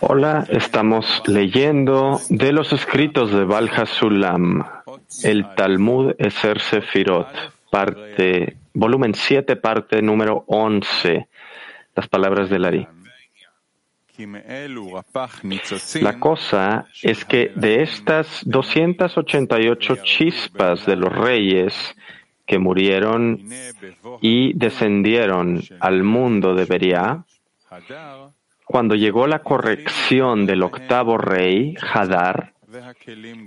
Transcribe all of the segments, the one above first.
Hola, estamos leyendo de los escritos de Balja Sulam, el Talmud Eser Sefirot, parte, volumen 7, parte número 11, las palabras de Lari. La cosa es que de estas 288 chispas de los reyes que murieron y descendieron al mundo de Beria, cuando llegó la corrección del octavo rey, Hadar,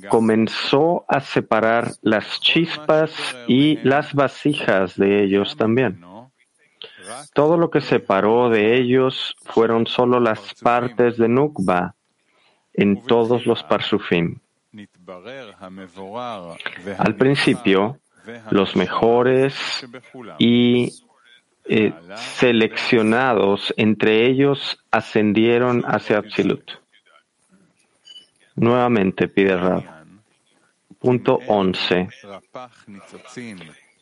comenzó a separar las chispas y las vasijas de ellos también. Todo lo que separó de ellos fueron solo las partes de Nukba en todos los parsufim. Al principio, los mejores y eh, seleccionados entre ellos ascendieron hacia Absolut. Nuevamente pide. Punto 11.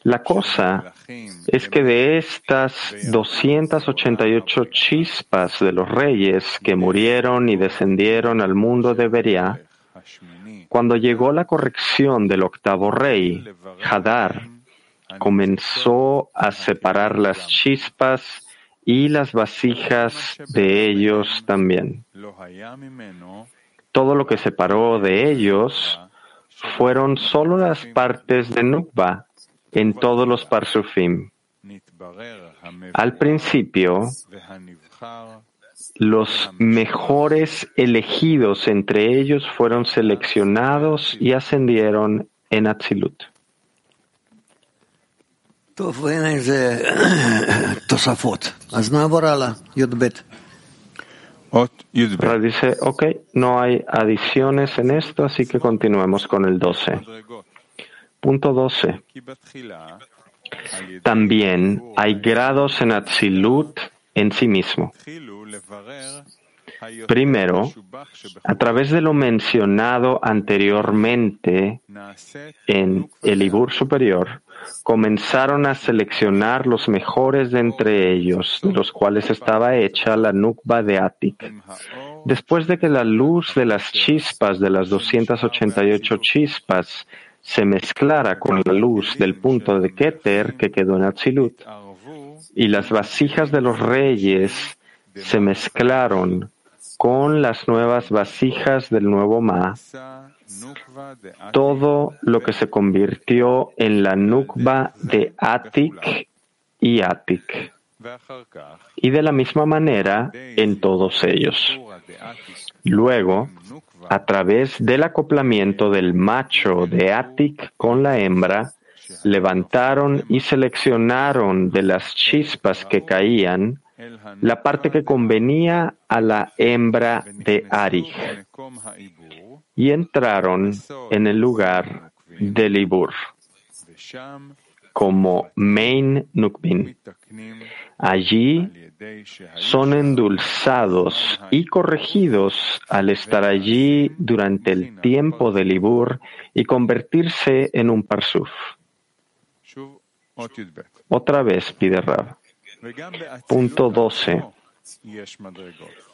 La cosa es que de estas 288 chispas de los reyes que murieron y descendieron al mundo de Beria, cuando llegó la corrección del octavo rey, Hadar, comenzó a separar las chispas y las vasijas de ellos también. Todo lo que separó de ellos fueron solo las partes de Nukba en todos los parsufim. Al principio, los mejores elegidos entre ellos fueron seleccionados y ascendieron en Atzilut. dice, ok, no hay adiciones en esto, así que continuemos con el 12. Punto 12. También hay grados en Atzilut en sí mismo. Primero, a través de lo mencionado anteriormente en el Ibur superior, comenzaron a seleccionar los mejores de entre ellos, de los cuales estaba hecha la Nukba de Atik. Después de que la luz de las chispas de las 288 chispas se mezclara con la luz del punto de Keter que quedó en Atzilut, y las vasijas de los reyes se mezclaron con las nuevas vasijas del nuevo Ma, todo lo que se convirtió en la Nukba de Atik y Atik, y de la misma manera en todos ellos. Luego, a través del acoplamiento del macho de Atik con la hembra, levantaron y seleccionaron de las chispas que caían la parte que convenía a la hembra de Arij y entraron en el lugar del Ibur como Main Nukbin. Allí son endulzados y corregidos al estar allí durante el tiempo del Ibur y convertirse en un parsuf. Otra vez pide Rab. Punto 12.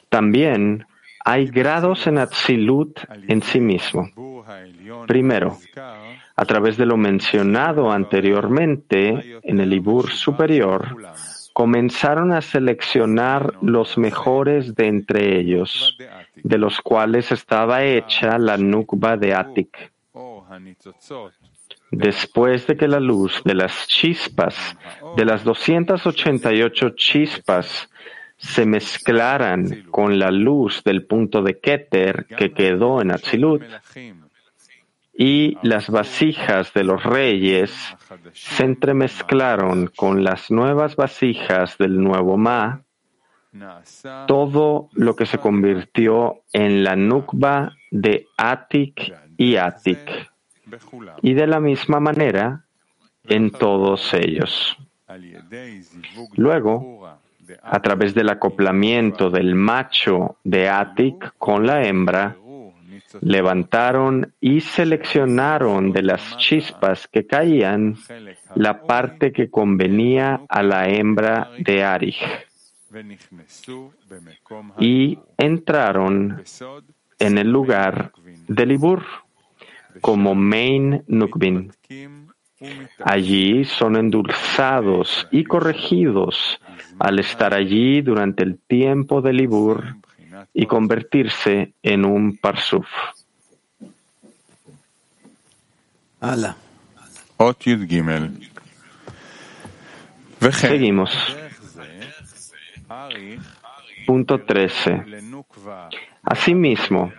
También hay grados en Atzilut en sí mismo. Primero, a través de lo mencionado anteriormente en el Ibur superior, comenzaron a seleccionar los mejores de entre ellos, de los cuales estaba hecha la Nukba de Atik. Después de que la luz de las chispas, de las 288 chispas, se mezclaran con la luz del punto de Keter que quedó en Atzilut, y las vasijas de los reyes se entremezclaron con las nuevas vasijas del nuevo Ma, todo lo que se convirtió en la Nukba de Atik y Atik y de la misma manera en todos ellos. Luego, a través del acoplamiento del macho de Atik con la hembra, levantaron y seleccionaron de las chispas que caían la parte que convenía a la hembra de Arij. y entraron en el lugar de Libur como Main Nukbin. Allí son endulzados y corregidos al estar allí durante el tiempo de Libur y convertirse en un Parsuf. Seguimos. Punto 13. Asimismo,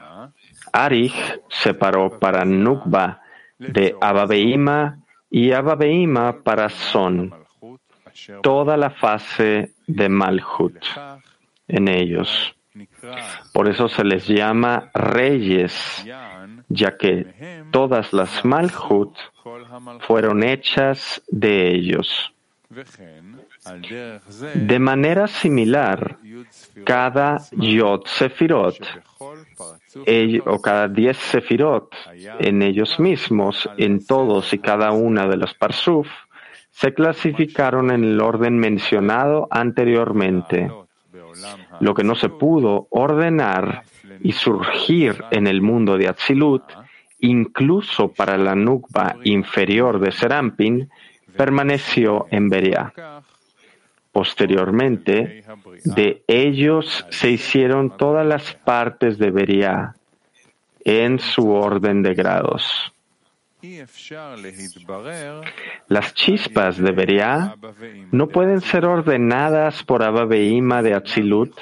Arich separó para Nukba de Ababeima y Ababeima para Son toda la fase de Malhut en ellos. Por eso se les llama reyes, ya que todas las Malhut fueron hechas de ellos. De manera similar, cada Yod Sefirot o cada diez Sefirot en ellos mismos, en todos y cada una de los Parsuf, se clasificaron en el orden mencionado anteriormente. Lo que no se pudo ordenar y surgir en el mundo de Atzilut, incluso para la Nukba inferior de Serampin, permaneció en Beria. Posteriormente, de ellos se hicieron todas las partes de Beria en su orden de grados. Las chispas de Beria no pueden ser ordenadas por Abba de Atzilut,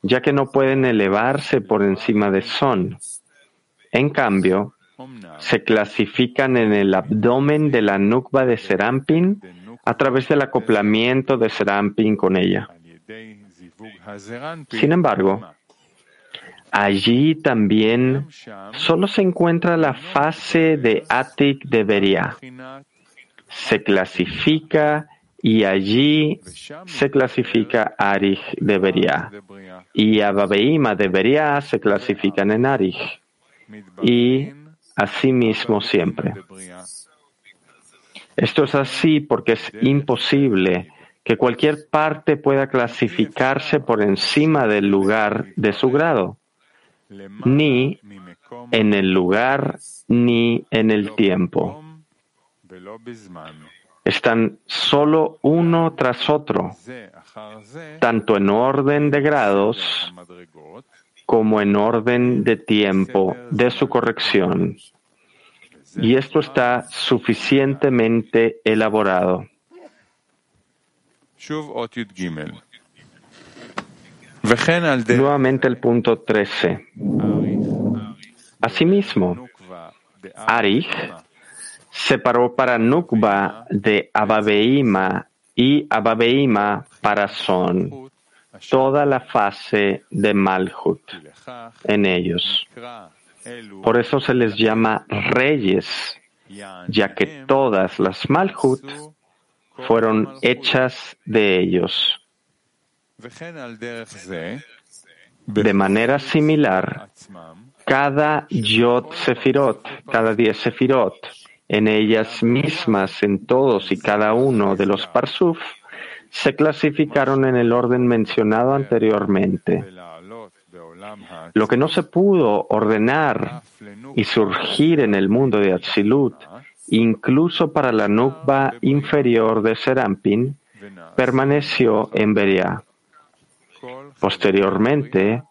ya que no pueden elevarse por encima de Son. En cambio, se clasifican en el abdomen de la nukba de Serampin a través del acoplamiento de Serampin con ella. Sin embargo, allí también solo se encuentra la fase de Atik de Beria. Se clasifica y allí se clasifica Arich de Beria. Y Ababeima de Beria se clasifican en Arich. Y asimismo siempre. Esto es así porque es imposible que cualquier parte pueda clasificarse por encima del lugar de su grado, ni en el lugar ni en el tiempo. Están solo uno tras otro, tanto en orden de grados como en orden de tiempo de su corrección. Y esto está suficientemente elaborado. Nuevamente el punto 13. Asimismo, Arich separó para Nukba de Ababeima y Ababeima para Son toda la fase de Malhut en ellos. Por eso se les llama reyes, ya que todas las Malhut fueron hechas de ellos. De manera similar, cada Yod Sefirot, cada diez Sefirot, en ellas mismas, en todos y cada uno de los Parsuf, se clasificaron en el orden mencionado anteriormente. Lo que no se pudo ordenar y surgir en el mundo de Atzilut, incluso para la nukba inferior de Serampin, permaneció en Beria. Posteriormente,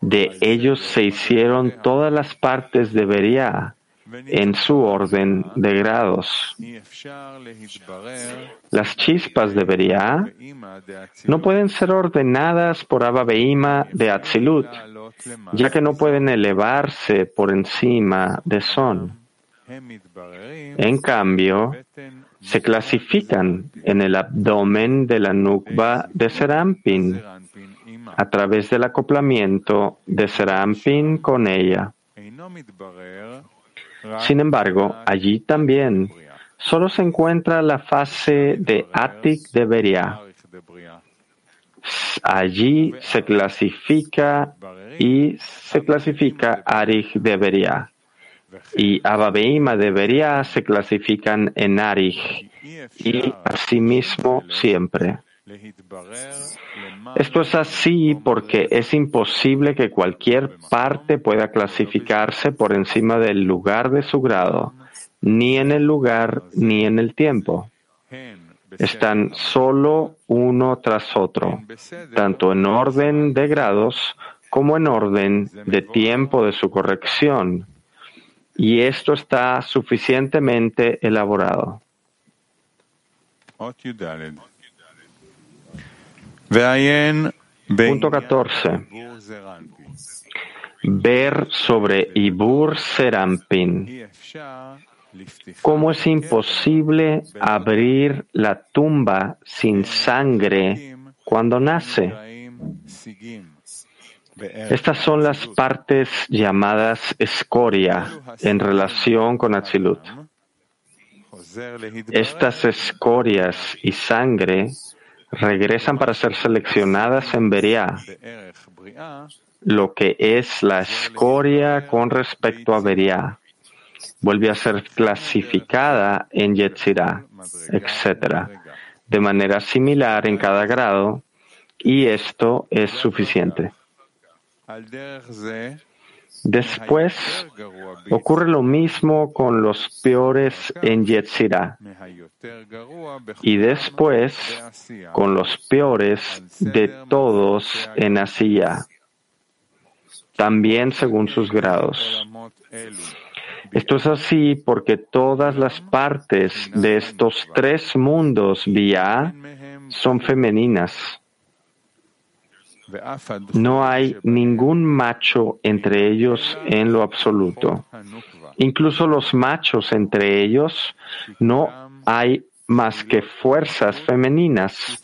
de ellos se hicieron todas las partes de Beria, en su orden de grados. Las chispas de Beria no pueden ser ordenadas por Abba de Atzilut, ya que no pueden elevarse por encima de Son. En cambio, se clasifican en el abdomen de la nukba de Serampin a través del acoplamiento de Serampin con ella. Sin embargo, allí también solo se encuentra la fase de Atik de Beria. Allí se clasifica y se clasifica Arich de Beria. Y Ababeima de Beria se clasifican en Arich y asimismo siempre. Esto es así porque es imposible que cualquier parte pueda clasificarse por encima del lugar de su grado, ni en el lugar ni en el tiempo. Están solo uno tras otro, tanto en orden de grados como en orden de tiempo de su corrección. Y esto está suficientemente elaborado. Punto 14. Ver sobre Ibur Serampin. ¿Cómo es imposible abrir la tumba sin sangre cuando nace? Estas son las partes llamadas escoria en relación con Atzilut. Estas escorias y sangre regresan para ser seleccionadas en Beria, lo que es la escoria con respecto a Beria. Vuelve a ser clasificada en Yetzirah, etc., de manera similar en cada grado, y esto es suficiente. Después ocurre lo mismo con los peores en Yetzirah y después con los peores de todos en Asiya, también según sus grados. Esto es así porque todas las partes de estos tres mundos vía son femeninas. No hay ningún macho entre ellos en lo absoluto. Incluso los machos entre ellos no hay más que fuerzas femeninas,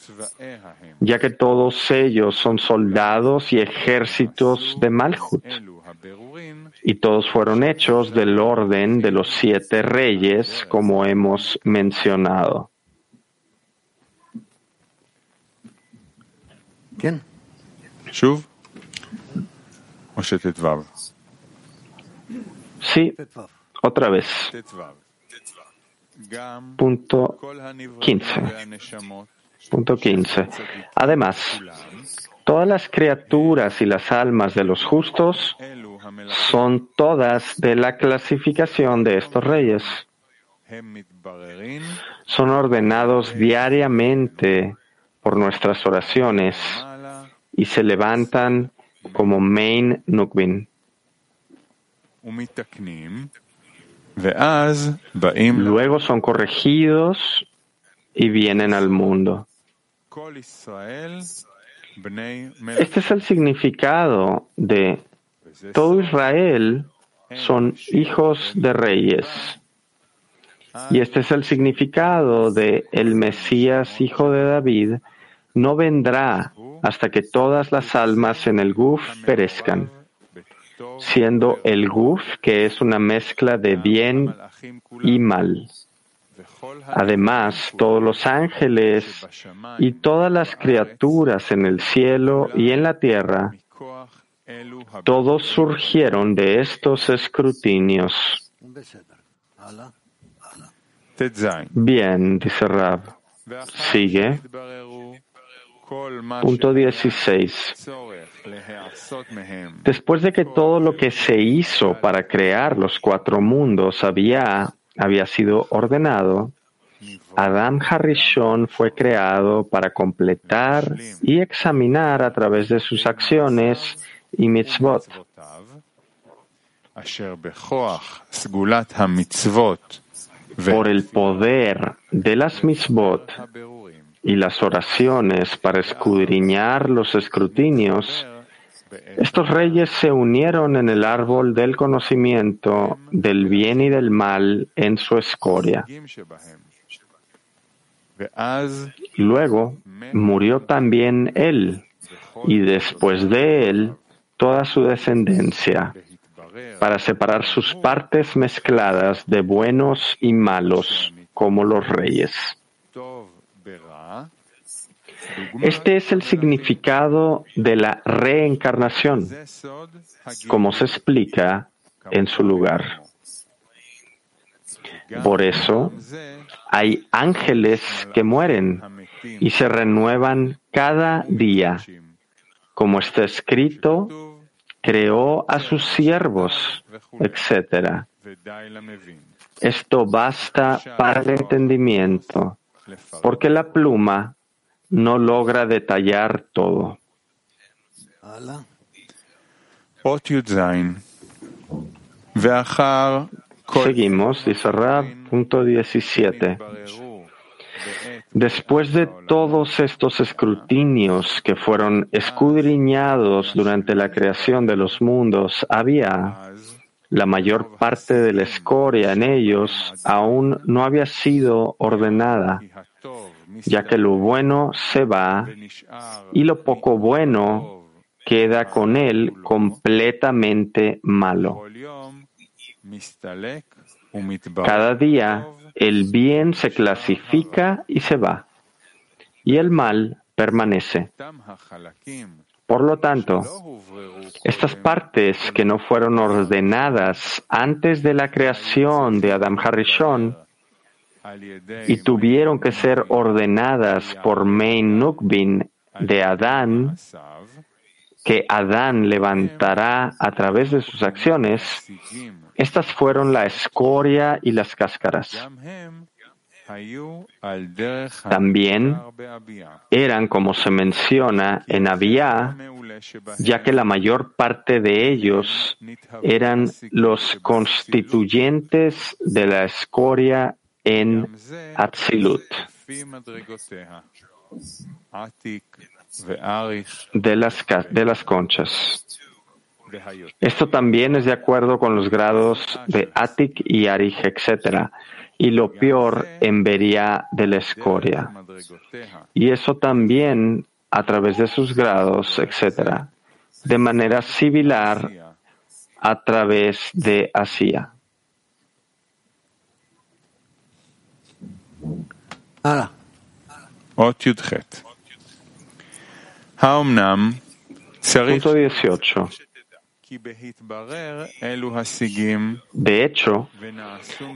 ya que todos ellos son soldados y ejércitos de Malhut. Y todos fueron hechos del orden de los siete reyes, como hemos mencionado. ¿Quién? Sí, otra vez. Punto 15. Punto 15. Además, todas las criaturas y las almas de los justos son todas de la clasificación de estos reyes. Son ordenados diariamente por nuestras oraciones y se levantan como Main Nukbin. Luego son corregidos y vienen al mundo. Este es el significado de todo Israel son hijos de reyes. Y este es el significado de el Mesías, hijo de David, no vendrá hasta que todas las almas en el Guf perezcan, siendo el Guf que es una mezcla de bien y mal. Además, todos los ángeles y todas las criaturas en el cielo y en la tierra, todos surgieron de estos escrutinios. Bien, dice Rab. Sigue. Punto 16. Después de que todo lo que se hizo para crear los cuatro mundos había, había sido ordenado, Adam Harishon fue creado para completar y examinar a través de sus acciones y mitzvot. Por el poder de las mitzvot y las oraciones para escudriñar los escrutinios, estos reyes se unieron en el árbol del conocimiento del bien y del mal en su escoria. Luego murió también él, y después de él toda su descendencia, para separar sus partes mezcladas de buenos y malos, como los reyes. Este es el significado de la reencarnación, como se explica en su lugar. Por eso hay ángeles que mueren y se renuevan cada día. Como está escrito, creó a sus siervos, etc. Esto basta para el entendimiento, porque la pluma no logra detallar todo. Seguimos, dice Rab, punto 17. Después de todos estos escrutinios que fueron escudriñados durante la creación de los mundos, había la mayor parte de la escoria en ellos aún no había sido ordenada, ya que lo bueno se va y lo poco bueno queda con él completamente malo. Cada día el bien se clasifica y se va, y el mal permanece. Por lo tanto, estas partes que no fueron ordenadas antes de la creación de Adam Harishon y tuvieron que ser ordenadas por Mein Nukbin de Adán, que Adán levantará a través de sus acciones, estas fueron la escoria y las cáscaras. También eran, como se menciona en Abiyá, ya que la mayor parte de ellos eran los constituyentes de la escoria en Atzilut de las, de las conchas. Esto también es de acuerdo con los grados de Atik y Arich, etc. Y lo peor en Beria de la escoria. Y eso también a través de sus grados, etc. De manera similar a través de Asia. Punto 18. De hecho,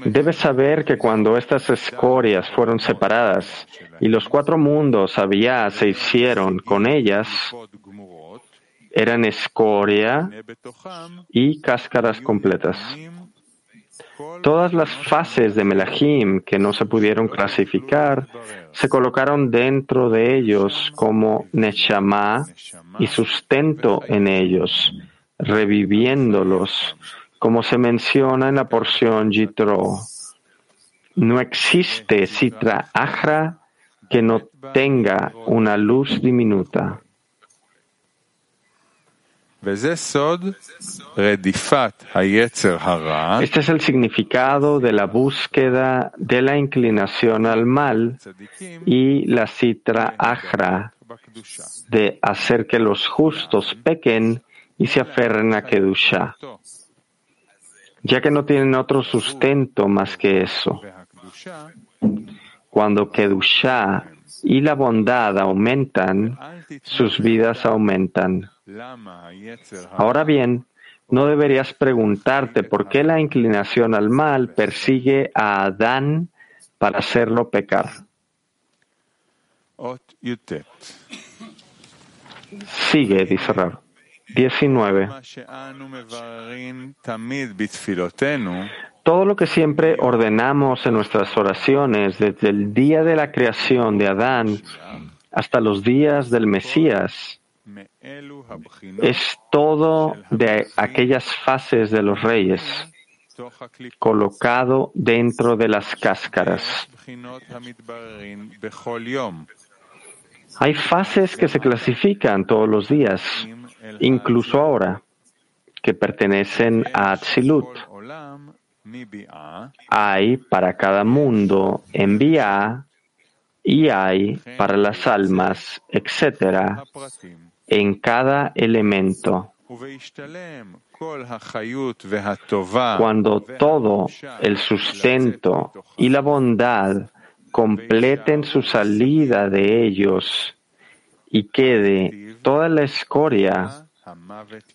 debes saber que cuando estas escorias fueron separadas y los cuatro mundos había se hicieron con ellas, eran escoria y cáscaras completas. Todas las fases de Melahim que no se pudieron clasificar se colocaron dentro de ellos como Neshama y sustento en ellos reviviéndolos, como se menciona en la porción Jitro. No existe Sitra Ajra que no tenga una luz diminuta. Este es el significado de la búsqueda de la inclinación al mal y la Sitra Ajra de hacer que los justos pequen y se aferren a Kedusha, ya que no tienen otro sustento más que eso. Cuando Kedusha y la bondad aumentan, sus vidas aumentan. Ahora bien, no deberías preguntarte por qué la inclinación al mal persigue a Adán para hacerlo pecar. Sigue, dice Rab. 19. Todo lo que siempre ordenamos en nuestras oraciones desde el día de la creación de Adán hasta los días del Mesías es todo de aquellas fases de los reyes colocado dentro de las cáscaras. Hay fases que se clasifican todos los días incluso ahora, que pertenecen a Atzilut. Hay para cada mundo envía y hay para las almas, etc., en cada elemento. Cuando todo el sustento y la bondad completen su salida de ellos y quede toda la escoria,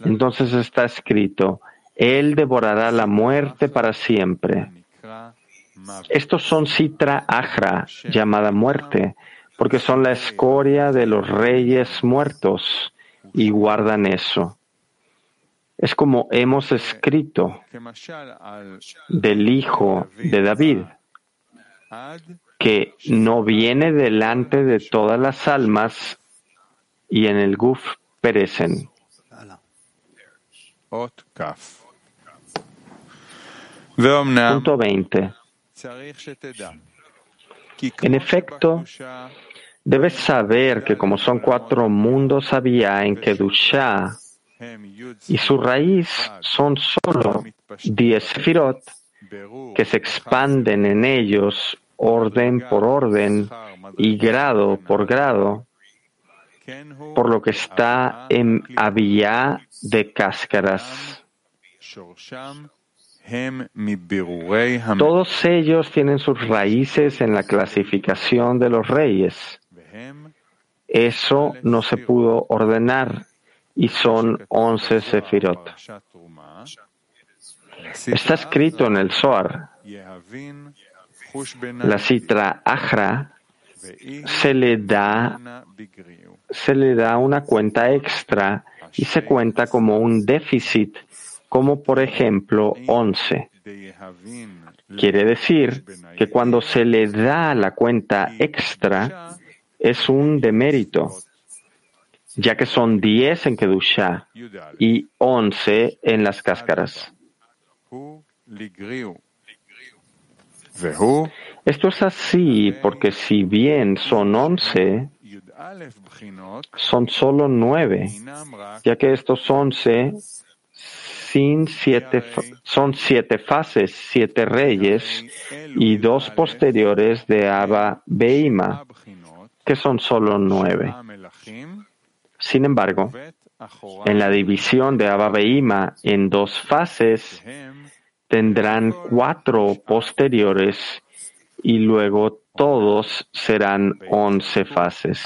entonces está escrito, Él devorará la muerte para siempre. Estos son Sitra Ajra, llamada muerte, porque son la escoria de los reyes muertos y guardan eso. Es como hemos escrito del hijo de David, que no viene delante de todas las almas y en el guf perecen. Punto 20. En efecto, debes saber que como son cuatro mundos había en Kedushá, y su raíz son solo diez sefirot que se expanden en ellos orden por orden y grado por grado, por lo que está en Abiyá de cáscaras. Todos ellos tienen sus raíces en la clasificación de los reyes. Eso no se pudo ordenar y son once sefirot. Está escrito en el Zohar. La citra Ajra se le da se le da una cuenta extra y se cuenta como un déficit, como por ejemplo 11. Quiere decir que cuando se le da la cuenta extra es un demérito ya que son 10 en Kedusha y 11 en las cáscaras. Esto es así porque si bien son 11, son solo 9, ya que estos 11 sin siete, son siete fases, siete reyes y dos posteriores de Abba Beima, que son solo nueve. Sin embargo, en la división de Abba en dos fases, tendrán cuatro posteriores y luego todos serán once fases.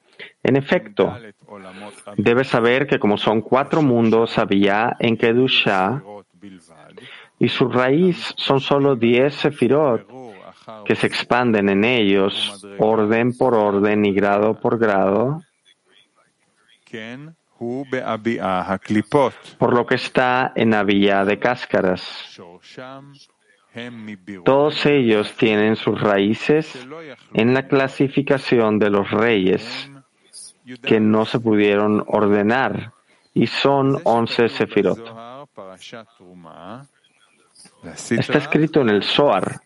En efecto, debes saber que como son cuatro mundos había en Kedusha y su raíz son solo diez sefirot que se expanden en ellos, orden por orden y grado por grado, por lo que está en Avilla de cáscaras. Todos ellos tienen sus raíces en la clasificación de los reyes que no se pudieron ordenar y son once sefirot. Está escrito en el Zohar.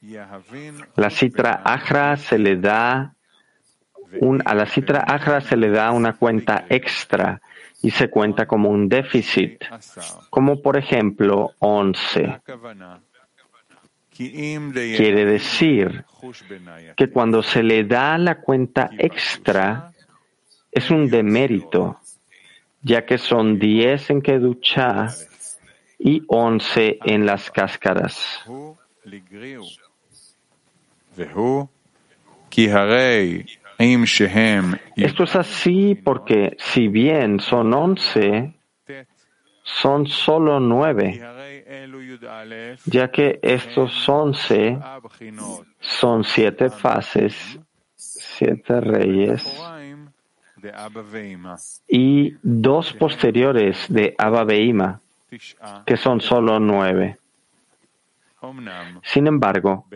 La citra Ajra se le da a la citra Ajra se le da una cuenta extra y se cuenta como un déficit, como por ejemplo 11. Quiere decir que cuando se le da la cuenta extra es un demérito, ya que son 10 en Keducha y 11 en las cáscaras. Esto es así porque si bien son once, son solo nueve, ya que estos once son siete fases, siete reyes y dos posteriores de Abba que son solo nueve. Sin embargo,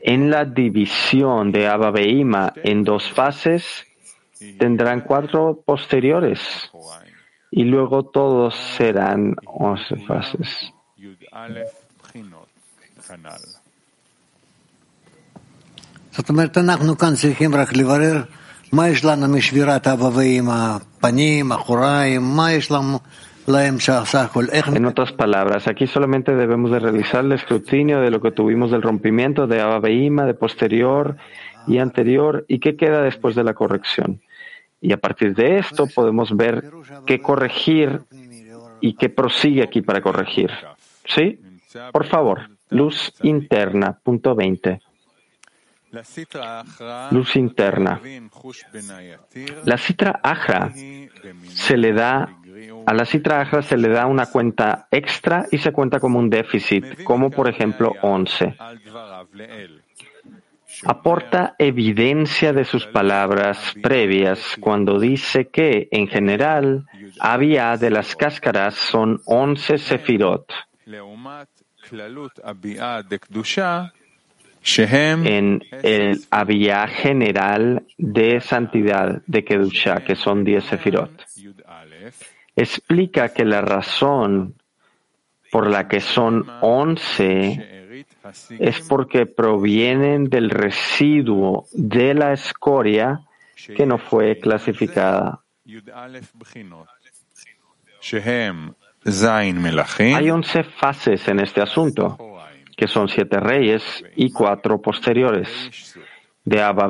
en la división de Abba en dos fases, tendrán cuatro posteriores y luego todos serán once fases. זאת אומרת, אנחנו כאן צריכים רק לברר en otras palabras, aquí solamente debemos de realizar el escrutinio de lo que tuvimos del rompimiento de Ababeima, de posterior y anterior, y qué queda después de la corrección. Y a partir de esto podemos ver qué corregir y qué prosigue aquí para corregir. ¿Sí? Por favor, luz interna, punto 20. Luz interna. La citra ajra se le da a la citra ajra se le da una cuenta extra y se cuenta como un déficit, como por ejemplo 11 aporta evidencia de sus palabras previas cuando dice que, en general, había de las cáscaras son once sefirot. En el había general de santidad de Kedusha, que son diez sefirot. Explica que la razón por la que son once es porque provienen del residuo de la escoria que no fue clasificada. Hay once fases en este asunto, que son siete reyes y cuatro posteriores, de Abba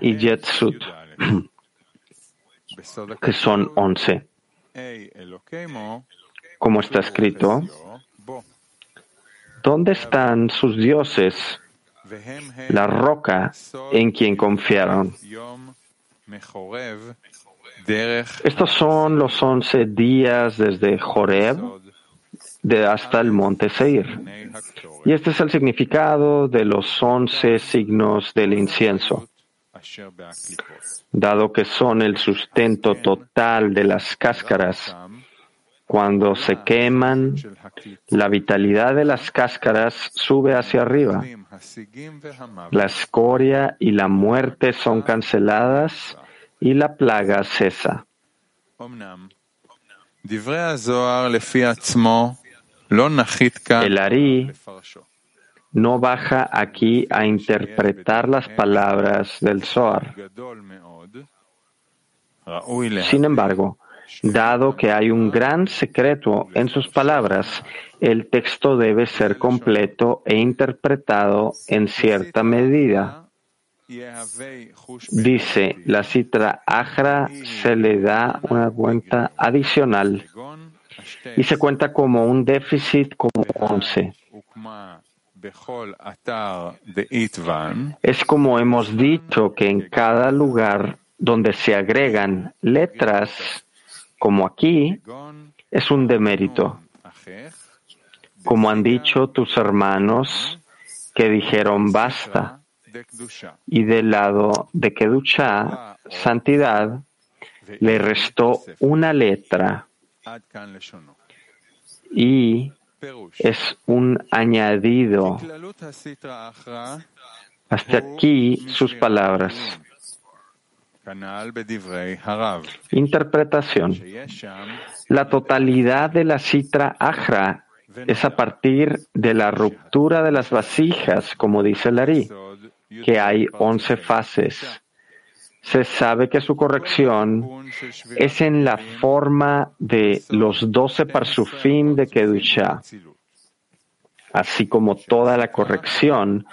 y Jetsut, que son once. Como está escrito, ¿Dónde están sus dioses, la roca en quien confiaron? Estos son los once días desde Joreb hasta el monte Seir. Y este es el significado de los once signos del incienso. Dado que son el sustento total de las cáscaras, cuando se queman, la vitalidad de las cáscaras sube hacia arriba. La escoria y la muerte son canceladas y la plaga cesa. El Ari no baja aquí a interpretar las palabras del Zohar. Sin embargo, Dado que hay un gran secreto en sus palabras, el texto debe ser completo e interpretado en cierta medida. Dice, la citra ajra se le da una cuenta adicional y se cuenta como un déficit como 11. Es como hemos dicho que en cada lugar donde se agregan letras como aquí, es un demérito. Como han dicho tus hermanos que dijeron basta. Y del lado de Kedusha, santidad, le restó una letra. Y es un añadido. Hasta aquí sus palabras. Interpretación. La totalidad de la citra ajra es a partir de la ruptura de las vasijas, como dice Lari, que hay once fases. Se sabe que su corrección es en la forma de los doce parsufim de Kedusha, así como toda la corrección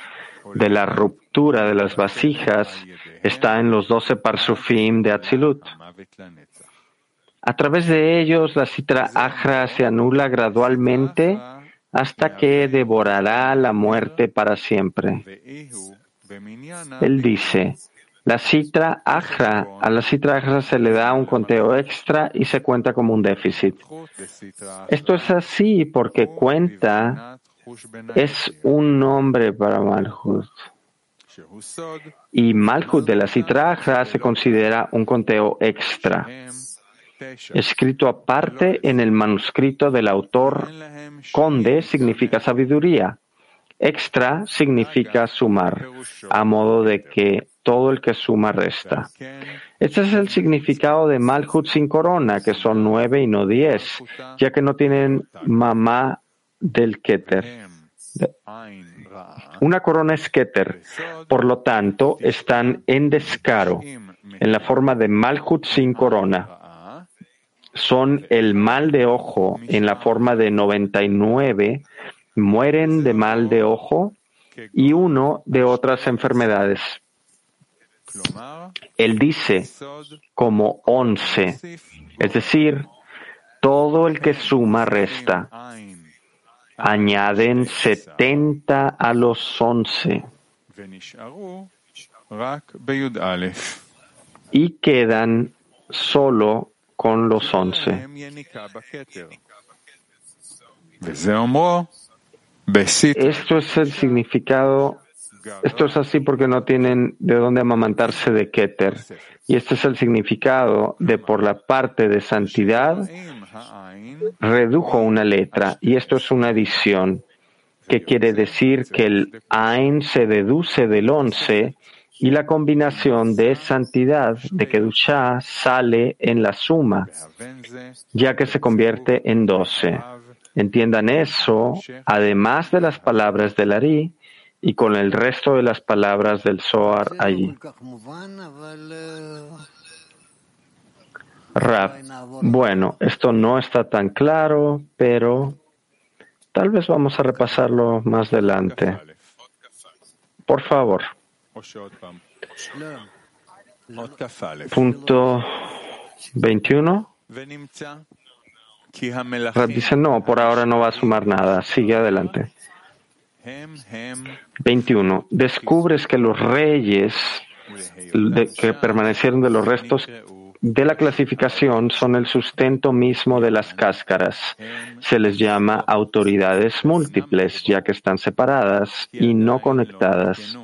de la ruptura de las vasijas está en los doce parsufim de Atzilut. A través de ellos, la citra ajra se anula gradualmente hasta que devorará la muerte para siempre. Él dice, la citra ajra, a la citra ajra se le da un conteo extra y se cuenta como un déficit. Esto es así porque cuenta es un nombre para Malhut. Y Malhut de la Citra se considera un conteo extra, escrito aparte en el manuscrito del autor. Conde significa sabiduría. Extra significa sumar, a modo de que todo el que suma resta. Este es el significado de Malhut sin corona, que son nueve y no diez, ya que no tienen mamá del Keter. Una corona es Keter, por lo tanto, están en descaro, en la forma de Malhut sin corona. son el mal de ojo en la forma de 99, mueren de mal de ojo y uno de otras enfermedades. Él dice como once, es decir, todo el que suma resta. Añaden setenta a los once. Y quedan solo con los once. Esto es el significado, esto es así porque no tienen de dónde amamantarse de Keter. Y este es el significado de por la parte de santidad redujo una letra. Y esto es una adición, que quiere decir que el Ain se deduce del once y la combinación de santidad de Kedushá sale en la suma, ya que se convierte en doce. Entiendan eso, además de las palabras del Ari y con el resto de las palabras del Zohar allí. Rap. Bueno, esto no está tan claro, pero tal vez vamos a repasarlo más adelante. Por favor. Punto 21. Rab dice, no, por ahora no va a sumar nada. Sigue adelante. 21. Descubres que los reyes que permanecieron de los restos de la clasificación son el sustento mismo de las cáscaras. Se les llama autoridades múltiples, ya que están separadas y no conectadas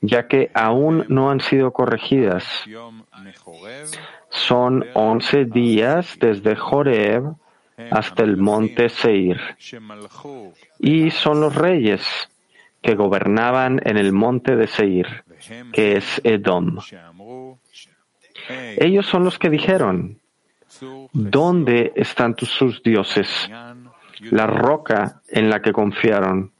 ya que aún no han sido corregidas. Son once días desde Joreb hasta el monte Seir. Y son los reyes que gobernaban en el monte de Seir, que es Edom. Ellos son los que dijeron, ¿dónde están sus dioses? La roca en la que confiaron.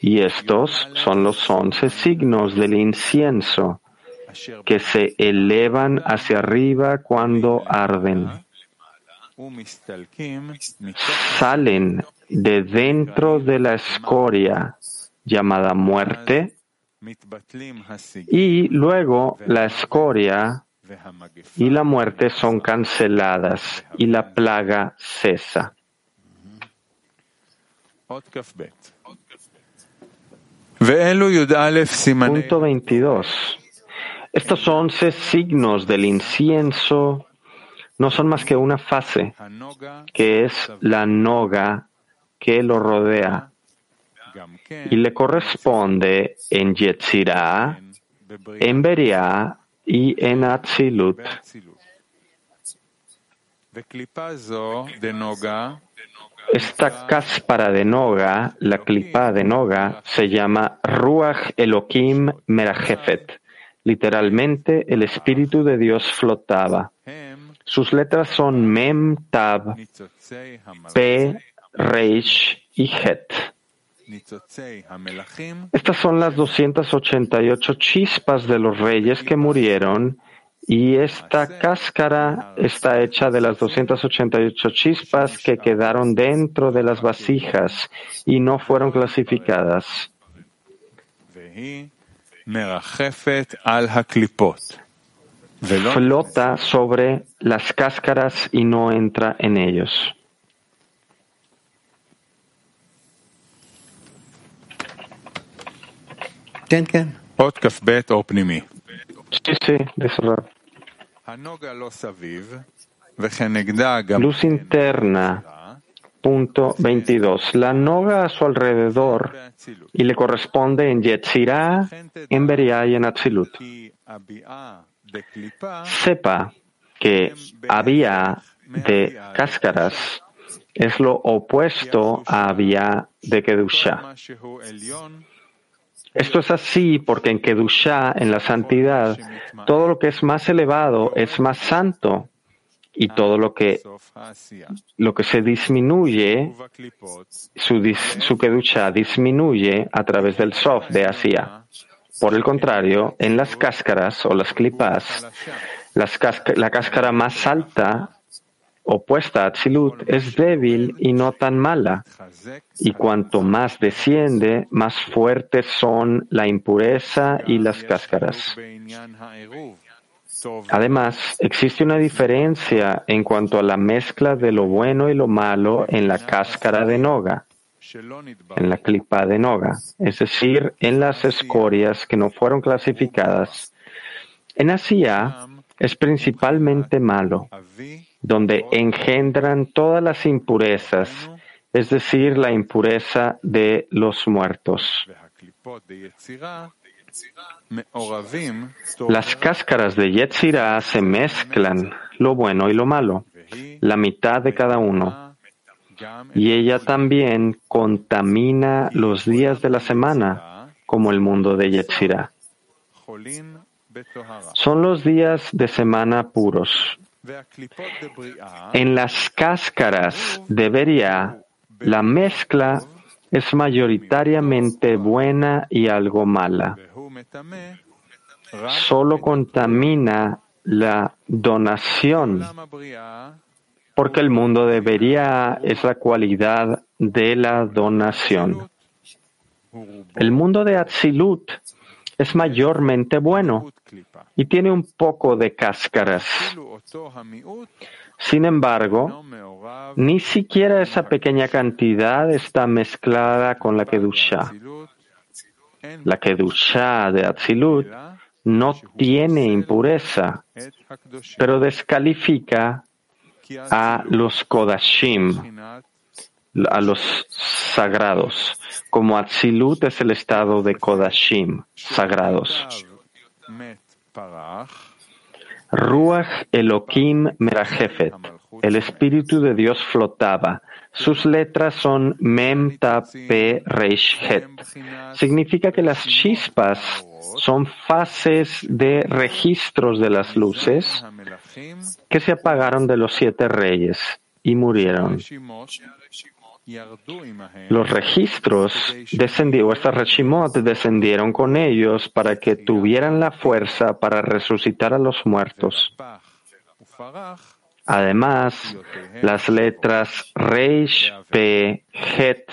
Y estos son los once signos del incienso que se elevan hacia arriba cuando arden. Salen de dentro de la escoria llamada muerte y luego la escoria y la muerte son canceladas y la plaga cesa. Punto 22. Estos once signos del incienso no son más que una fase, que es la noga que lo rodea y le corresponde en Yetzirah, en Beria y en Atzilut. Esta cáspara de Noga, la clipa de Noga, se llama Ruach Elohim Merajefet. Literalmente, el Espíritu de Dios flotaba. Sus letras son Mem, Tab, P, Reish y Het. Estas son las 288 chispas de los reyes que murieron y esta cáscara está hecha de las 288 chispas que quedaron dentro de las vasijas y no fueron clasificadas. Flota sobre las cáscaras y no entra en ellos. Sí, sí, de Luz interna, punto 22. La noga a su alrededor y le corresponde en Yetzirah, en Beria y en Atzilut. Sepa que había de cáscaras es lo opuesto a había de Kedusha. Esto es así porque en Kedushá, en la santidad, todo lo que es más elevado es más santo y todo lo que, lo que se disminuye, su, su Kedushá disminuye a través del Sof de Asia. Por el contrario, en las cáscaras o las clipas, la cáscara más alta, opuesta a Tzilut, es débil y no tan mala. Y cuanto más desciende, más fuertes son la impureza y las cáscaras. Además, existe una diferencia en cuanto a la mezcla de lo bueno y lo malo en la cáscara de noga, en la clipa de noga, es decir, en las escorias que no fueron clasificadas. En Asia es principalmente malo, donde engendran todas las impurezas, es decir, la impureza de los muertos. Las cáscaras de Yetzirah se mezclan, lo bueno y lo malo, la mitad de cada uno. Y ella también contamina los días de la semana, como el mundo de Yetzirah. Son los días de semana puros. En las cáscaras de Beria, la mezcla es mayoritariamente buena y algo mala solo contamina la donación, porque el mundo debería es la cualidad de la donación. El mundo de Atzilut es mayormente bueno y tiene un poco de cáscaras. Sin embargo, ni siquiera esa pequeña cantidad está mezclada con la Kedusha. La Kedusha de Atzilut no tiene impureza, pero descalifica a los Kodashim, a los sagrados, como Atzilut es el estado de Kodashim, sagrados. Ruach Elohim Merajefet, el Espíritu de Dios flotaba. Sus letras son Mem Ta Pe Reish Het. Significa que las chispas son fases de registros de las luces que se apagaron de los siete reyes y murieron. Los registros descendieron, estas Reshimot descendieron con ellos para que tuvieran la fuerza para resucitar a los muertos. Además, las letras Reish, P, Het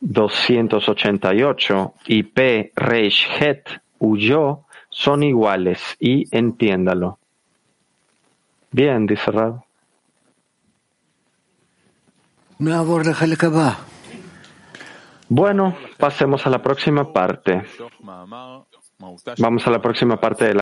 288 y P. Reish Het huyó son iguales y entiéndalo. Bien, dice Rab. Bueno, pasemos a la próxima parte. Vamos a la próxima parte de la